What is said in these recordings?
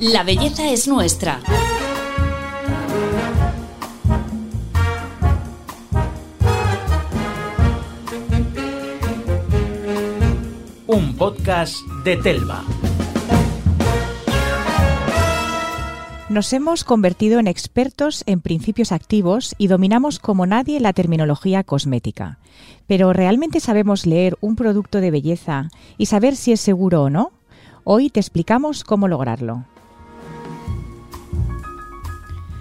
La belleza es nuestra. Un podcast de Telva. Nos hemos convertido en expertos en principios activos y dominamos como nadie la terminología cosmética. Pero ¿realmente sabemos leer un producto de belleza y saber si es seguro o no? Hoy te explicamos cómo lograrlo.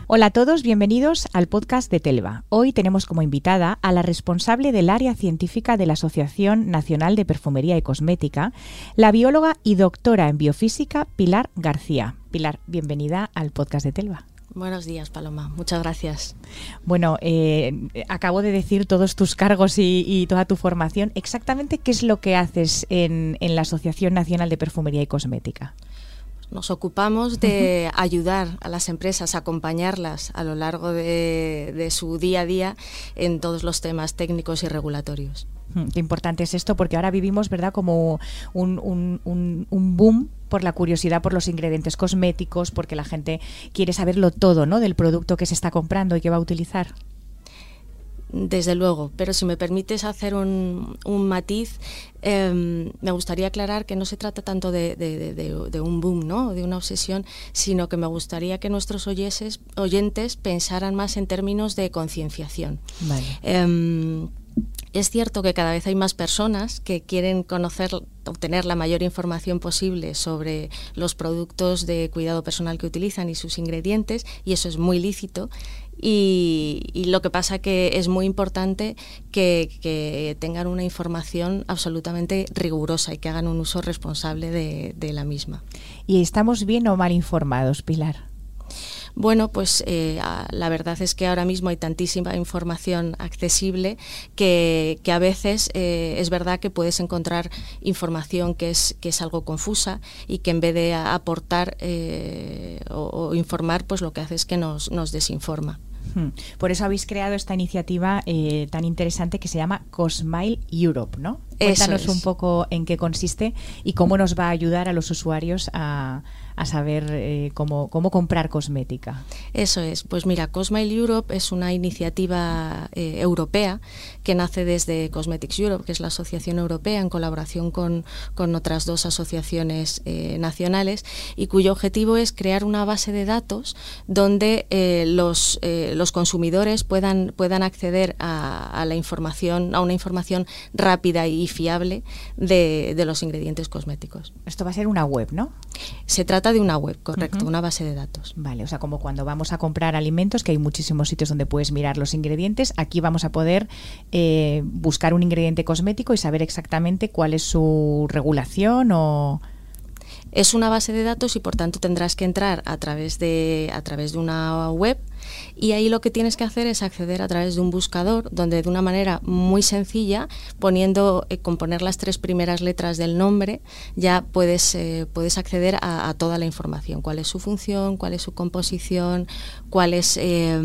Hola a todos, bienvenidos al podcast de Telva. Hoy tenemos como invitada a la responsable del área científica de la Asociación Nacional de Perfumería y Cosmética, la bióloga y doctora en biofísica Pilar García. Pilar, bienvenida al podcast de Telva. Buenos días, Paloma. Muchas gracias. Bueno, eh, acabo de decir todos tus cargos y, toda tu formación. Exactamente, ¿qué es lo que haces en, en la Asociación Nacional de Perfumería y Cosmética? Nos ocupamos de ayudar a las empresas, acompañarlas a lo largo de, su día a día en todos los temas técnicos y regulatorios. Hmm, qué importante es esto, porque ahora vivimos, ¿verdad?, como un, un, boom por la curiosidad por los ingredientes cosméticos, porque la gente quiere saberlo todo, ¿no?, del producto que se está comprando y que va a utilizar. Desde luego, pero si me permites hacer un, matiz, em, me gustaría aclarar que no se trata tanto de, un boom, ¿no? de una obsesión, sino que me gustaría que nuestros oyentes, oyentes pensaran más en términos de concienciación. Em, es cierto que cada vez hay más personas que quieren conocer, obtener la mayor información posible sobre los productos de cuidado personal que utilizan y sus ingredientes, y eso es muy lícito. Y, lo que pasa que es muy importante que, tengan una información absolutamente rigurosa y que hagan un uso responsable de la misma. ¿Y estamos bien o mal informados, Pilar? Bueno, pues eh, la verdad es que ahora mismo hay tantísima información accesible que, a veces eh, es verdad que puedes encontrar información que es, que es algo confusa y que en vez de aportar eh, o, informar, pues lo que hace es que nos, nos desinforma. Hmm. Por eso habéis creado esta iniciativa tan interesante que se llama Cosmile Europe, ¿no? Cuéntanos un poco en qué consiste y cómo nos va a ayudar a los usuarios a, a saber eh, cómo, cómo, comprar cosmética. Eso es. Pues mira, Cosmile Europe es una iniciativa eh, europea que nace desde Cosmetics Europe, que es la asociación europea, en colaboración con, con otras dos asociaciones eh, nacionales, y cuyo objetivo es crear una base de datos donde los, los consumidores puedan, puedan acceder a, a, la información, a una información rápida y fiable de, de los ingredientes cosméticos. Esto va a ser una web, ¿no? Se trata de una web, correcto, una base de datos. Vale, o sea, como cuando vamos a comprar alimentos, que hay muchísimos sitios donde puedes mirar los ingredientes, aquí vamos a poder eh, buscar un ingrediente cosmético y saber exactamente cuál es su regulación o... Es una base de datos y por tanto tendrás que entrar a través de, a través de una web y ahí lo que tienes que hacer es acceder a través de un buscador donde de una manera muy sencilla, poniendo, eh, con poner las tres primeras letras del nombre, ya puedes, eh, puedes acceder a, toda la información, cuál es su función, cuál es su composición, cuál es eh,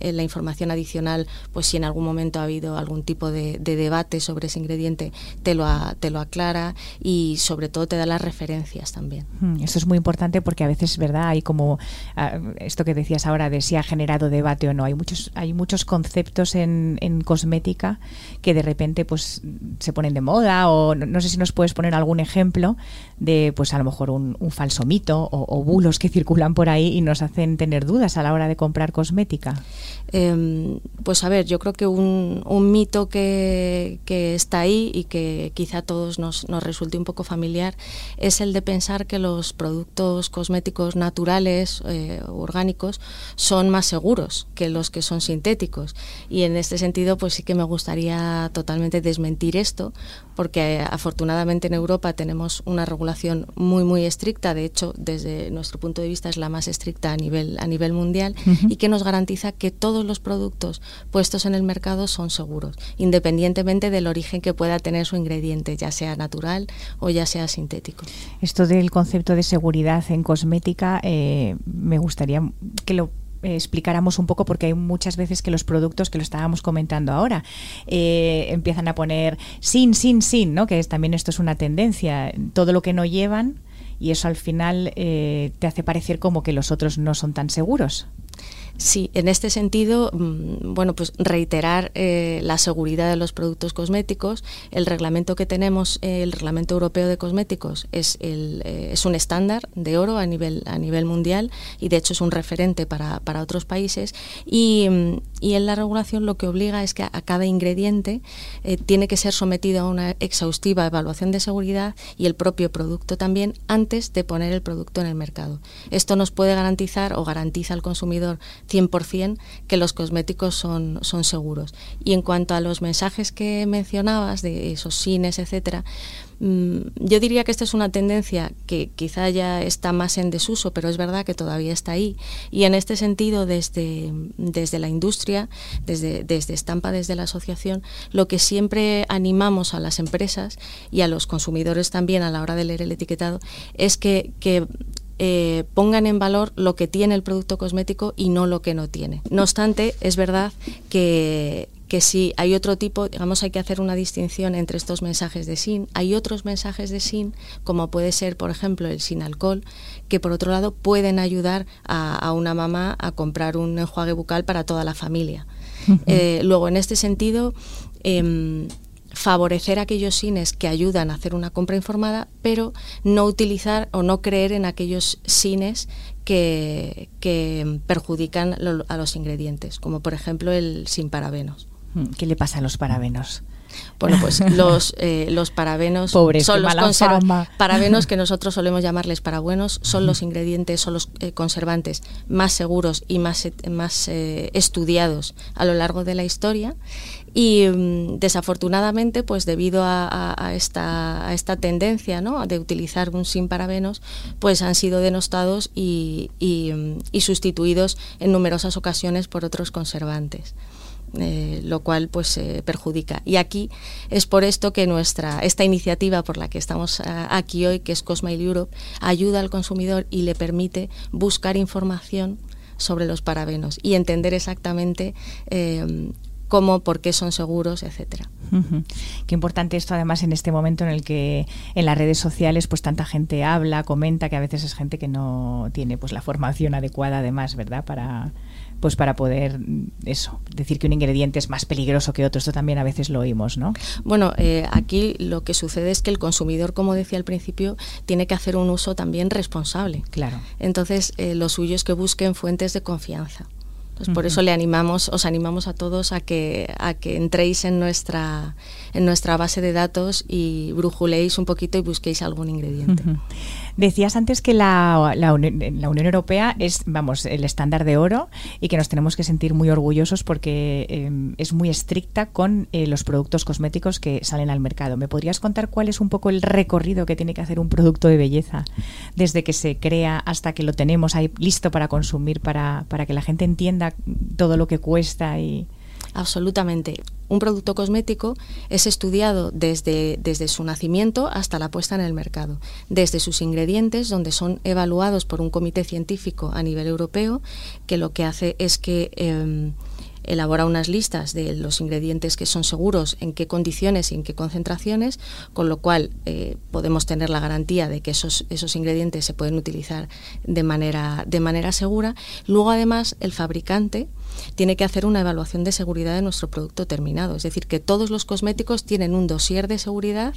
la información adicional, pues si en algún momento ha habido algún tipo de, debate sobre ese ingrediente, te lo, te lo aclara y sobre todo te da las referencias también. Hmm, eso es muy importante porque a veces, ¿verdad? Hay como ah, esto que decías ahora de si ha generado debate o no. Hay muchos, hay muchos conceptos en, cosmética que de repente pues se ponen de moda o no, sé si nos puedes poner algún ejemplo de pues a lo mejor un, falso mito o, bulos que circulan por ahí y nos hacen tener dudas a la hora de comprar cosmética. Em, pues a ver, yo creo que un, mito que, está ahí y que quizá a todos nos, nos resulte un poco familiar es el de pensar que los productos cosméticos naturales, eh, orgánicos, son más seguros que los que son sintéticos. Y en este sentido, pues sí que me gustaría totalmente desmentir esto, porque eh, afortunadamente en Europa tenemos una regulación muy muy estricta, de hecho, desde nuestro punto de vista es la más estricta a nivel a nivel mundial y que nos garantiza que todos los productos puestos en el mercado son seguros, independientemente del origen que pueda tener su ingrediente, ya sea natural o ya sea sintético. Esto del concepto de seguridad en cosmética eh, me gustaría que lo explicáramos un poco porque hay muchas veces que los productos que lo estábamos comentando ahora eh, empiezan a poner sin, sin, sin, ¿no? Que es, también esto es una tendencia. Todo lo que no llevan y eso al final eh, te hace parecer como que los otros no son tan seguros. Sí, en este sentido, mm, bueno, pues reiterar eh, la seguridad de los productos cosméticos. El reglamento que tenemos, el reglamento europeo de cosméticos, es, el, eh, es un estándar de oro a nivel, a nivel mundial y de hecho es un referente para, otros países. Y, mm, y, en la regulación lo que obliga es que a, cada ingrediente eh, tiene que ser sometido a una exhaustiva evaluación de seguridad y el propio producto también antes de poner el producto en el mercado. Esto nos puede garantizar o garantiza al consumidor 100% que los cosméticos son, son seguros. Y en cuanto a los mensajes que mencionabas, de esos cines, etcétera, mm, yo diría que esta es una tendencia que quizá ya está más en desuso, pero es verdad que todavía está ahí. Y en este sentido, desde, desde la industria, desde, desde Estampa, desde la asociación, lo que siempre animamos a las empresas y a los consumidores también a la hora de leer el etiquetado es que, que eh, pongan en valor lo que tiene el producto cosmético y no lo que no tiene. No obstante, es verdad que, que si hay otro tipo, digamos, hay que hacer una distinción entre estos mensajes de sin. Hay otros mensajes de sin, como puede ser, por ejemplo, el sin alcohol, que por otro lado pueden ayudar a, una mamá a comprar un enjuague bucal para toda la familia. Eh, luego, en este sentido, em, favorecer aquellos cines que ayudan a hacer una compra informada, pero no utilizar o no creer en aquellos cines que, perjudican a los ingredientes, como por ejemplo el sin parabenos. Hmm, ¿Qué le pasa a los parabenos? Bueno, pues los, eh, los parabenos son los parabenos que nosotros solemos llamarles parabuenos, son los ingredientes, son los eh, conservantes más seguros y más, más eh, estudiados a lo largo de la historia y mm, desafortunadamente, pues debido a, esta, a esta tendencia ¿no? de utilizar un sin parabenos, pues han sido denostados y, y, mm, sustituidos en numerosas ocasiones por otros conservantes. Eh, lo cual pues perjudica. Y aquí es por esto que nuestra esta iniciativa por la que estamos aquí hoy, que es Cosmile Europe, ayuda al consumidor y le permite buscar información sobre los parabenos y entender exactamente eh, cómo, por qué son seguros, etcétera. Qué importante esto además en este momento en el que en las redes sociales pues tanta gente habla, comenta, que a veces es gente que no tiene pues la formación adecuada además, ¿verdad? Para pues para poder eso, decir que un ingrediente es más peligroso que otro. Esto también a veces lo oímos, ¿no? Bueno, eh, aquí lo que sucede es que el consumidor, como decía al principio, tiene que hacer un uso también responsable. Claro. Entonces, eh, lo suyo es que busquen fuentes de confianza. Pues por eso le animamos, os animamos a todos a que, a que entréis en nuestra, en nuestra base de datos y brujuléis un poquito y busquéis algún ingrediente. Decías antes que la, la, Unión Europea es, vamos, el estándar de oro y que nos tenemos que sentir muy orgullosos porque em, es muy estricta con eh, los productos cosméticos que salen al mercado. ¿Me podrías contar cuál es un poco el recorrido que tiene que hacer un producto de belleza desde que se crea hasta que lo tenemos ahí listo para consumir, para, para que la gente entienda todo lo que cuesta y... Absolutamente. Un producto cosmético es estudiado desde, desde su nacimiento hasta la puesta en el mercado, desde sus ingredientes, donde son evaluados por un comité científico a nivel europeo, que lo que hace es que... Em, elabora unas listas de los ingredientes que son seguros, en qué condiciones y en qué concentraciones, con lo cual eh, podemos tener la garantía de que esos, esos ingredientes se pueden utilizar de manera, de manera segura. Luego, además, el fabricante tiene que hacer una evaluación de seguridad de nuestro producto terminado. Es decir, que todos los cosméticos tienen un dossier de seguridad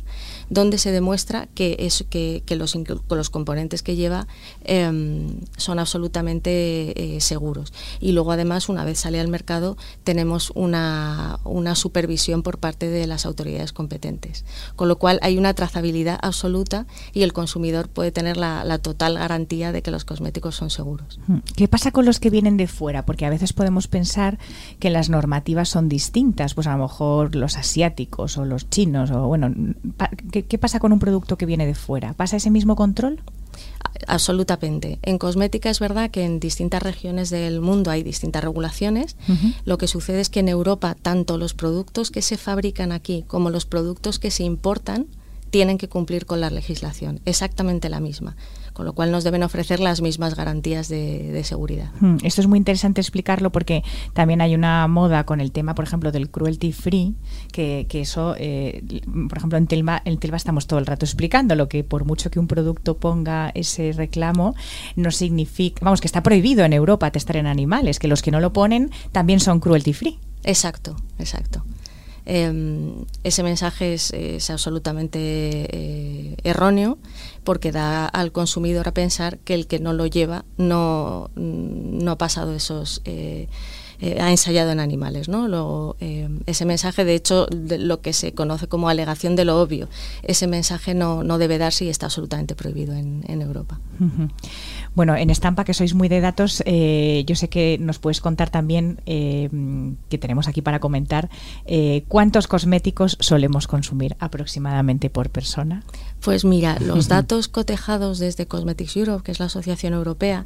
donde se demuestra que, es, que, los, los componentes que lleva em, son absolutamente eh, seguros. Y luego, además, una vez sale al mercado, tenemos una, una supervisión por parte de las autoridades competentes. Con lo cual, hay una trazabilidad absoluta y el consumidor puede tener la, la total garantía de que los cosméticos son seguros. ¿Qué pasa con los que vienen de fuera? Porque a veces podemos pensar que las normativas son distintas, pues a lo mejor los asiáticos o los chinos, o bueno, ¿qué, pasa con un producto que viene de fuera? ¿Pasa ese mismo control? Absolutamente. En cosmética es verdad que en distintas regiones del mundo hay distintas regulaciones. Lo que sucede es que en Europa tanto los productos que se fabrican aquí como los productos que se importan tienen que cumplir con la legislación, exactamente la misma con lo cual nos deben ofrecer las mismas garantías de, seguridad. Hmm, esto es muy interesante explicarlo porque también hay una moda con el tema, por ejemplo, del cruelty free, que, eso, eh, por ejemplo, en Telma, en Telva estamos todo el rato explicando lo que por mucho que un producto ponga ese reclamo, no significa, vamos, que está prohibido en Europa testar en animales, que los que no lo ponen también son cruelty free. Exacto, exacto. Em, ese mensaje es, absolutamente eh, erróneo porque da al consumidor a pensar que el que no lo lleva no, no ha pasado esos... Eh, eh, ha ensayado en animales. ¿no? ese mensaje, de hecho, lo que se conoce como alegación de lo obvio, ese mensaje no, no debe darse y está absolutamente prohibido en, en Europa. Bueno, en Estampa, que sois muy de datos, eh, yo sé que nos puedes contar también, eh, que tenemos aquí para comentar, eh, cuántos cosméticos solemos consumir aproximadamente por persona. Pues mira, los datos cotejados desde Cosmetics Europe, que es la asociación europea,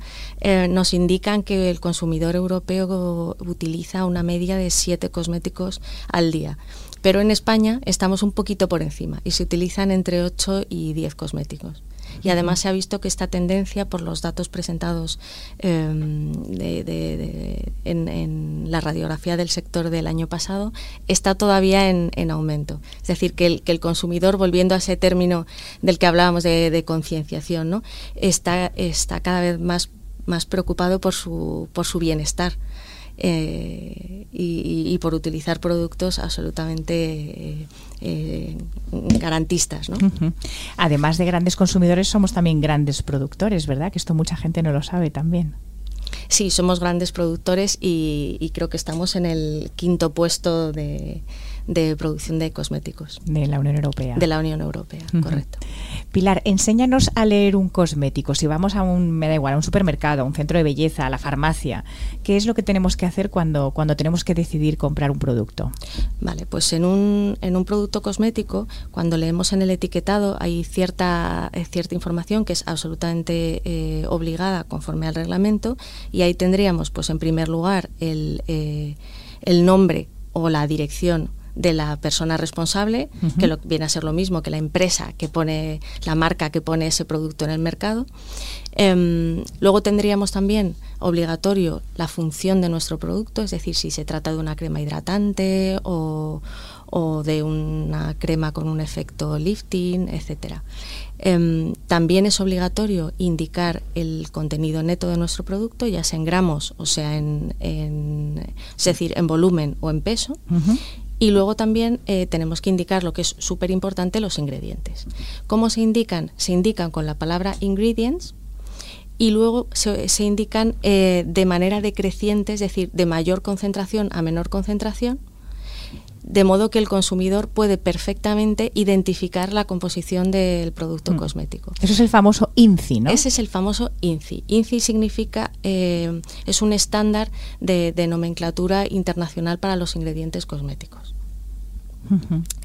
nos indican que el consumidor europeo utiliza una media de siete cosméticos al día. Pero en España estamos un poquito por encima y se utilizan entre 8 y 10 cosméticos y además se ha visto que esta tendencia, por los datos presentados em, en, la radiografía del sector del año pasado, está todavía en, aumento. Es decir, que el, que el, consumidor, volviendo a ese término del que hablábamos de, concienciación, ¿no? está, está cada vez más, más preocupado por su, por su bienestar. Eh, y, por utilizar productos absolutamente eh, garantistas. ¿no? Además de grandes consumidores, somos también grandes productores, ¿verdad? Que esto mucha gente no lo sabe también. Sí, somos grandes productores y creo que estamos en el quinto puesto de, de producción de cosméticos. De la Unión Europea. De la Unión Europea, correcto. Pilar, enséñanos a leer un cosmético. Si vamos a un, me da igual, a un supermercado, a un centro de belleza, a la farmacia, ¿qué es lo que tenemos que hacer cuando, cuando tenemos que decidir comprar un producto? Vale, pues en un, en un producto cosmético, cuando leemos en el etiquetado, hay cierta, eh, cierta información que es absolutamente eh, obligada conforme al reglamento y ahí tendríamos, pues en primer lugar, el, eh, el nombre o la dirección de la persona responsable, que lo, viene a ser lo mismo que la empresa que pone, la marca que pone ese producto en el mercado. Em, luego tendríamos también obligatorio la función de nuestro producto, es decir, si se trata de una crema hidratante o, de una crema con un efecto lifting, etcétera. Em, también es obligatorio indicar el contenido neto de nuestro producto, ya sea en gramos o sea en, es decir, en volumen o en peso. Y luego también eh, tenemos que indicar lo que es súper importante, los ingredientes. ¿Cómo se indican? Se indican con la palabra ingredients y luego se, indican eh, de manera decreciente, es decir, de mayor concentración a menor concentración, de modo que el consumidor puede perfectamente identificar la composición del producto mm. cosmético. Eso es el famoso INCI, ¿no? Ese es el famoso INCI. INCI significa, eh, es un estándar de, nomenclatura internacional para los ingredientes cosméticos.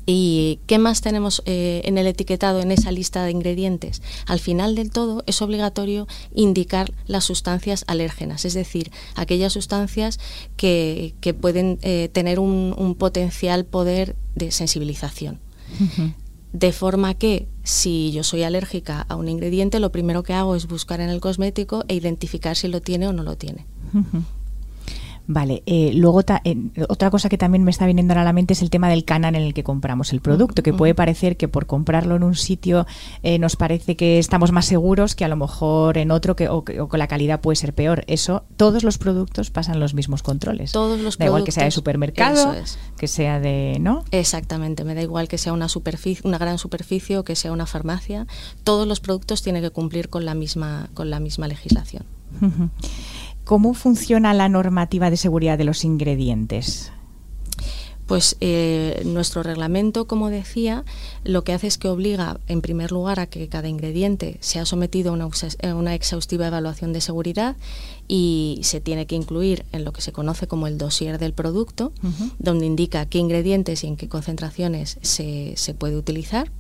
¿Y qué más tenemos eh, en el etiquetado, en esa lista de ingredientes? Al final del todo es obligatorio indicar las sustancias alérgenas, es decir, aquellas sustancias que, pueden eh, tener un, potencial poder de sensibilización. De forma que si yo soy alérgica a un ingrediente, lo primero que hago es buscar en el cosmético e identificar si lo tiene o no lo tiene. Vale, eh, luego otra cosa que también me está viniendo a la mente es el tema del canal en el que compramos el producto, que puede parecer que por comprarlo en un sitio eh, nos parece que estamos más seguros que a lo mejor en otro que, o, que, la calidad puede ser peor. Eso, todos los productos pasan los mismos controles. Todos los da igual que sea de supermercado, que sea de, ¿no? Exactamente, me da igual que sea una superficie, una gran superficie o que sea una farmacia. Todos los productos tienen que cumplir con la misma, con la misma legislación. ¿Cómo funciona la normativa de seguridad de los ingredientes? Pues eh, nuestro reglamento, como decía, lo que hace es que obliga, en primer lugar, a que cada ingrediente sea sometido a una, exhaustiva evaluación de seguridad y se tiene que incluir en lo que se conoce como el dossier del producto, donde indica qué ingredientes y en qué concentraciones se, se puede utilizar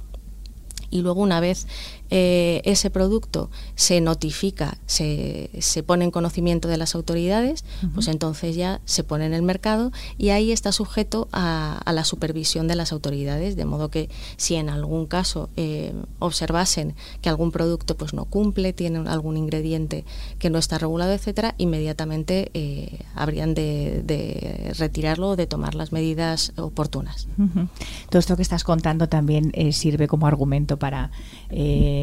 y luego una vez eh, ese producto se notifica, se, se, pone en conocimiento de las autoridades, pues entonces ya se pone en el mercado y ahí está sujeto a, la supervisión de las autoridades, de modo que si en algún caso eh, observasen que algún producto pues no cumple, tiene algún ingrediente que no está regulado, etcétera, inmediatamente eh, habrían de, retirarlo o de tomar las medidas oportunas. Todo esto que estás contando también sirve como argumento para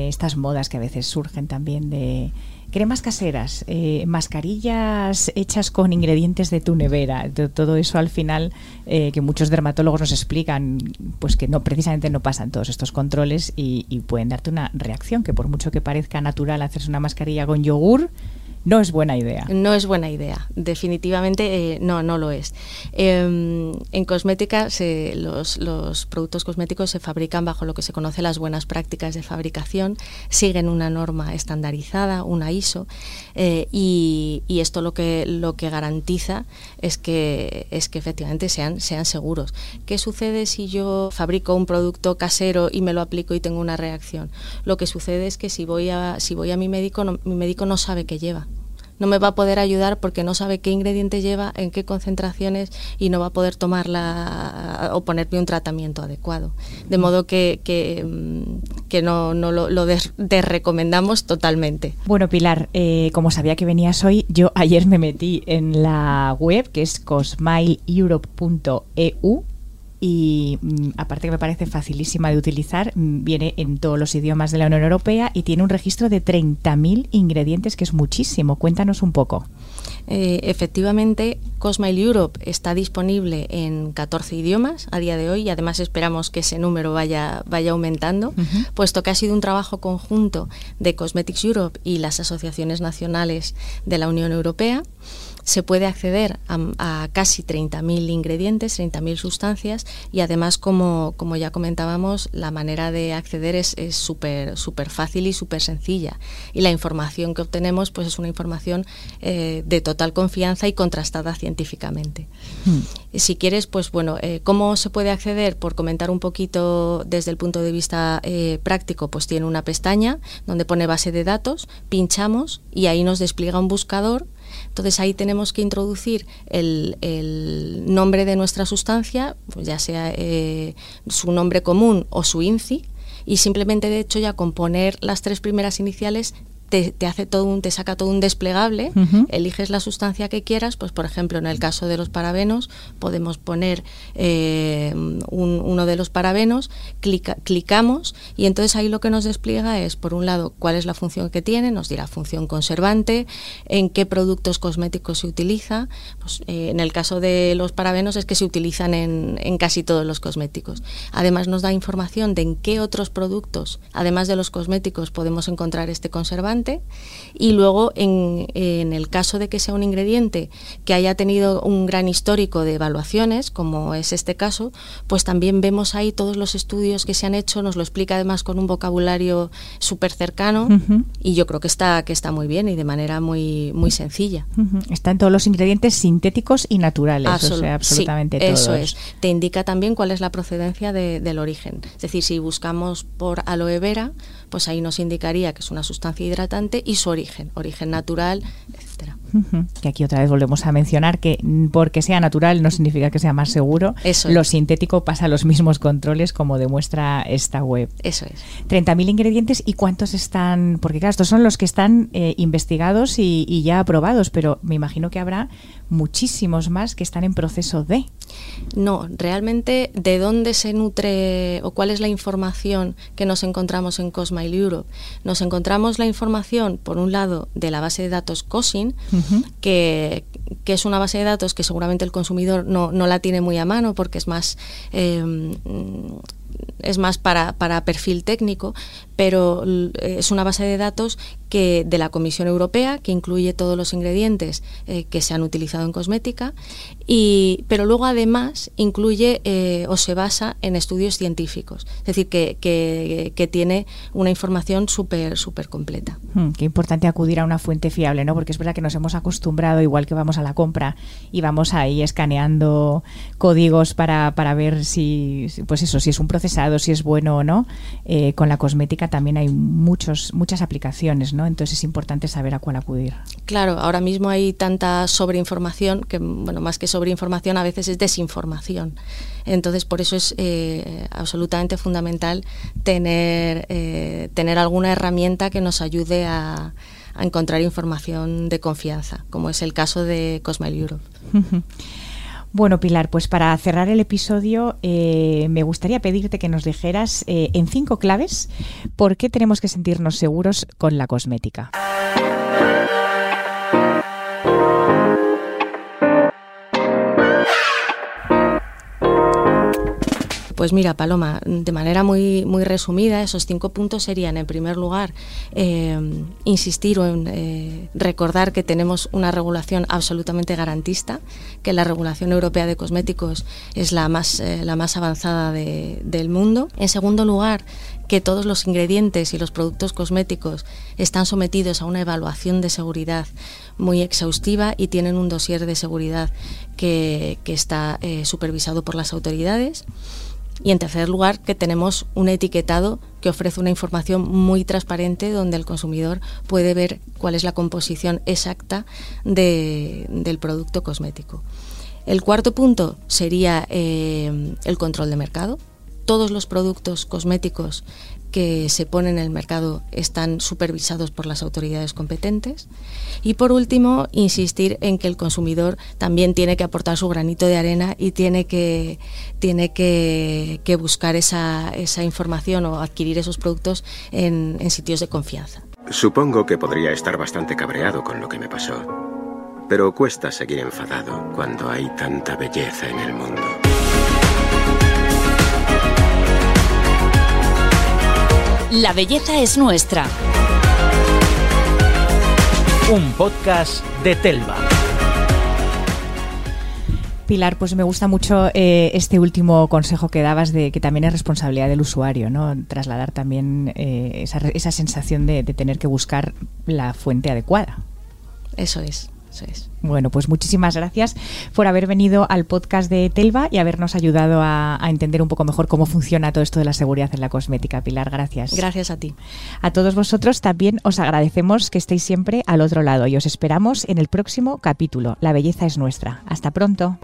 estas modas que a veces surgen también de cremas caseras, eh, mascarillas hechas con ingredientes de tu nevera, todo eso al final eh, que muchos dermatólogos nos explican, pues que no precisamente no pasan todos estos controles y, y pueden darte una reacción que por mucho que parezca natural hacerse una mascarilla con yogur, no es buena idea. No es buena idea, definitivamente eh, no, no lo es. Em, en cosmética los, productos cosméticos se fabrican bajo lo que se conoce las buenas prácticas de fabricación, siguen una norma estandarizada, una ISO, eh, y, esto lo que, lo que garantiza es que, es que efectivamente sean, sean seguros. ¿Qué sucede si yo fabrico un producto casero y me lo aplico y tengo una reacción? Lo que sucede es que si voy a, si voy a mi médico, mi médico no sabe qué lleva no me va a poder ayudar porque no sabe qué ingrediente lleva, en qué concentraciones y no va a poder tomarla o ponerme un tratamiento adecuado. De modo que, que, mm, no, no, lo, lo desrecomendamos totalmente. Bueno, Pilar, eh, como sabía que venías hoy, yo ayer me metí en la web que es cosmileeurope.eu y mm, aparte que me parece facilísima de utilizar, mm, viene en todos los idiomas de la Unión Europea y tiene un registro de 30.000 ingredientes, que es muchísimo. Cuéntanos un poco. Eh, efectivamente, Cosmile Europe está disponible en 14 idiomas a día de hoy y además esperamos que ese número vaya, vaya aumentando, puesto que ha sido un trabajo conjunto de Cosmetics Europe y las asociaciones nacionales de la Unión Europea se puede acceder a, casi 30.000 ingredientes, 30.000 sustancias y además, como, como, ya comentábamos, la manera de acceder es súper súper fácil y súper sencilla. Y la información que obtenemos pues es una información eh, de total confianza y contrastada científicamente. Hmm. Si quieres, pues bueno, eh, ¿cómo se puede acceder? Por comentar un poquito desde el punto de vista eh, práctico, pues tiene una pestaña donde pone base de datos, pinchamos y ahí nos despliega un buscador entonces ahí tenemos que introducir el, nombre de nuestra sustancia, pues ya sea eh, su nombre común o su INCI, y simplemente de hecho ya con poner las tres primeras iniciales te, hace todo un, te saca todo un desplegable, eliges la sustancia que quieras, pues por ejemplo en el caso de los parabenos podemos poner eh, uno de los parabenos, clicamos y entonces ahí lo que nos despliega es por un lado cuál es la función que tiene, nos dirá función conservante, en qué productos cosméticos se utiliza, pues, eh, en el caso de los parabenos es que se utilizan en, en casi todos los cosméticos. Además nos da información de en qué otros productos, además de los cosméticos, podemos encontrar este conservante y luego en, el caso de que sea un ingrediente que haya tenido un gran histórico de evaluaciones, como es este caso, pues también vemos ahí todos los estudios que se han hecho, nos lo explica además con un vocabulario súper cercano y yo creo que está, que está muy bien y de manera muy, muy sencilla. Están todos los ingredientes sintéticos y naturales, absolutamente todos. Eso es. Te indica también cuál es la procedencia del origen. Es decir, si buscamos por aloe vera, pues ahí nos indicaría que es una sustancia y su origen, origen natural, etcétera. Que aquí otra vez volvemos a mencionar que porque sea natural no significa que sea más seguro. Eso Lo sintético pasa los mismos controles como demuestra esta web. Eso es. 30.000 ingredientes y cuántos están, porque claro, estos son los que están eh, investigados y, y ya aprobados, pero me imagino que habrá muchísimos más que están en proceso de. No, realmente de dónde se nutre o cuál es la información que nos encontramos en Cosmile Europe. Nos encontramos la información, por un lado, de la base de datos COSIN, que, es una base de datos que seguramente el consumidor no, la tiene muy a mano porque es más... Eh, es más para, para perfil técnico, pero es una base de datos que de la Comisión Europea que incluye todos los ingredientes que se han utilizado en cosmética y pero luego además incluye o se basa en estudios científicos, es decir que, que, tiene una información súper súper completa. Hmm, qué importante acudir a una fuente fiable, ¿no? Porque es verdad que nos hemos acostumbrado igual que vamos a la compra y vamos ahí escaneando códigos para, para ver si, pues eso, si es un procesado, si es bueno o no. Eh, con la cosmética también hay muchos, muchas aplicaciones, ¿no? Entonces es importante saber a cuál acudir. Claro, ahora mismo hay tanta sobreinformación que, bueno, más que sobreinformación, a veces es desinformación. Entonces, por eso es eh, absolutamente fundamental tener, eh, tener alguna herramienta que nos ayude a, a encontrar información de confianza, como es el caso de Cosmail Europe. Bueno, Pilar, pues para cerrar el episodio eh, me gustaría pedirte que nos dijeras eh, en cinco claves por qué tenemos que sentirnos seguros con la cosmética. Pues mira, Paloma, de manera muy, muy resumida, esos cinco puntos serían, en primer lugar, eh, insistir o en eh, recordar que tenemos una regulación absolutamente garantista, que la regulación europea de cosméticos es la más, eh, la más avanzada del mundo. En segundo lugar, que todos los ingredientes y los productos cosméticos están sometidos a una evaluación de seguridad muy exhaustiva y tienen un dossier de seguridad que, que está supervisado por las autoridades. Y en tercer lugar, que tenemos un etiquetado que ofrece una información muy transparente donde el consumidor puede ver cuál es la composición exacta del producto cosmético. El cuarto punto sería eh, el control de mercado. Todos los productos cosméticos que se ponen en el mercado están supervisados por las autoridades competentes. Y por último, insistir en que el consumidor también tiene que aportar su granito de arena y tiene que, tiene que, buscar esa, esa, información o adquirir esos productos en, en sitios de confianza. Supongo que podría estar bastante cabreado con lo que me pasó. Pero cuesta seguir enfadado cuando hay tanta belleza en el mundo. La belleza es nuestra. Un podcast de Telva. Pilar, pues me gusta mucho eh, este último consejo que dabas de que también es responsabilidad del usuario, ¿no? Trasladar también eh, esa, esa, sensación de, de tener que buscar la fuente adecuada. Eso es. Bueno, pues muchísimas gracias por haber venido al podcast de Telva y habernos ayudado a, a, entender un poco mejor cómo funciona todo esto de la seguridad en la cosmética. Pilar, gracias. Gracias a ti. A todos vosotros también os agradecemos que estéis siempre al otro lado y os esperamos en el próximo capítulo. La belleza es nuestra. Hasta pronto.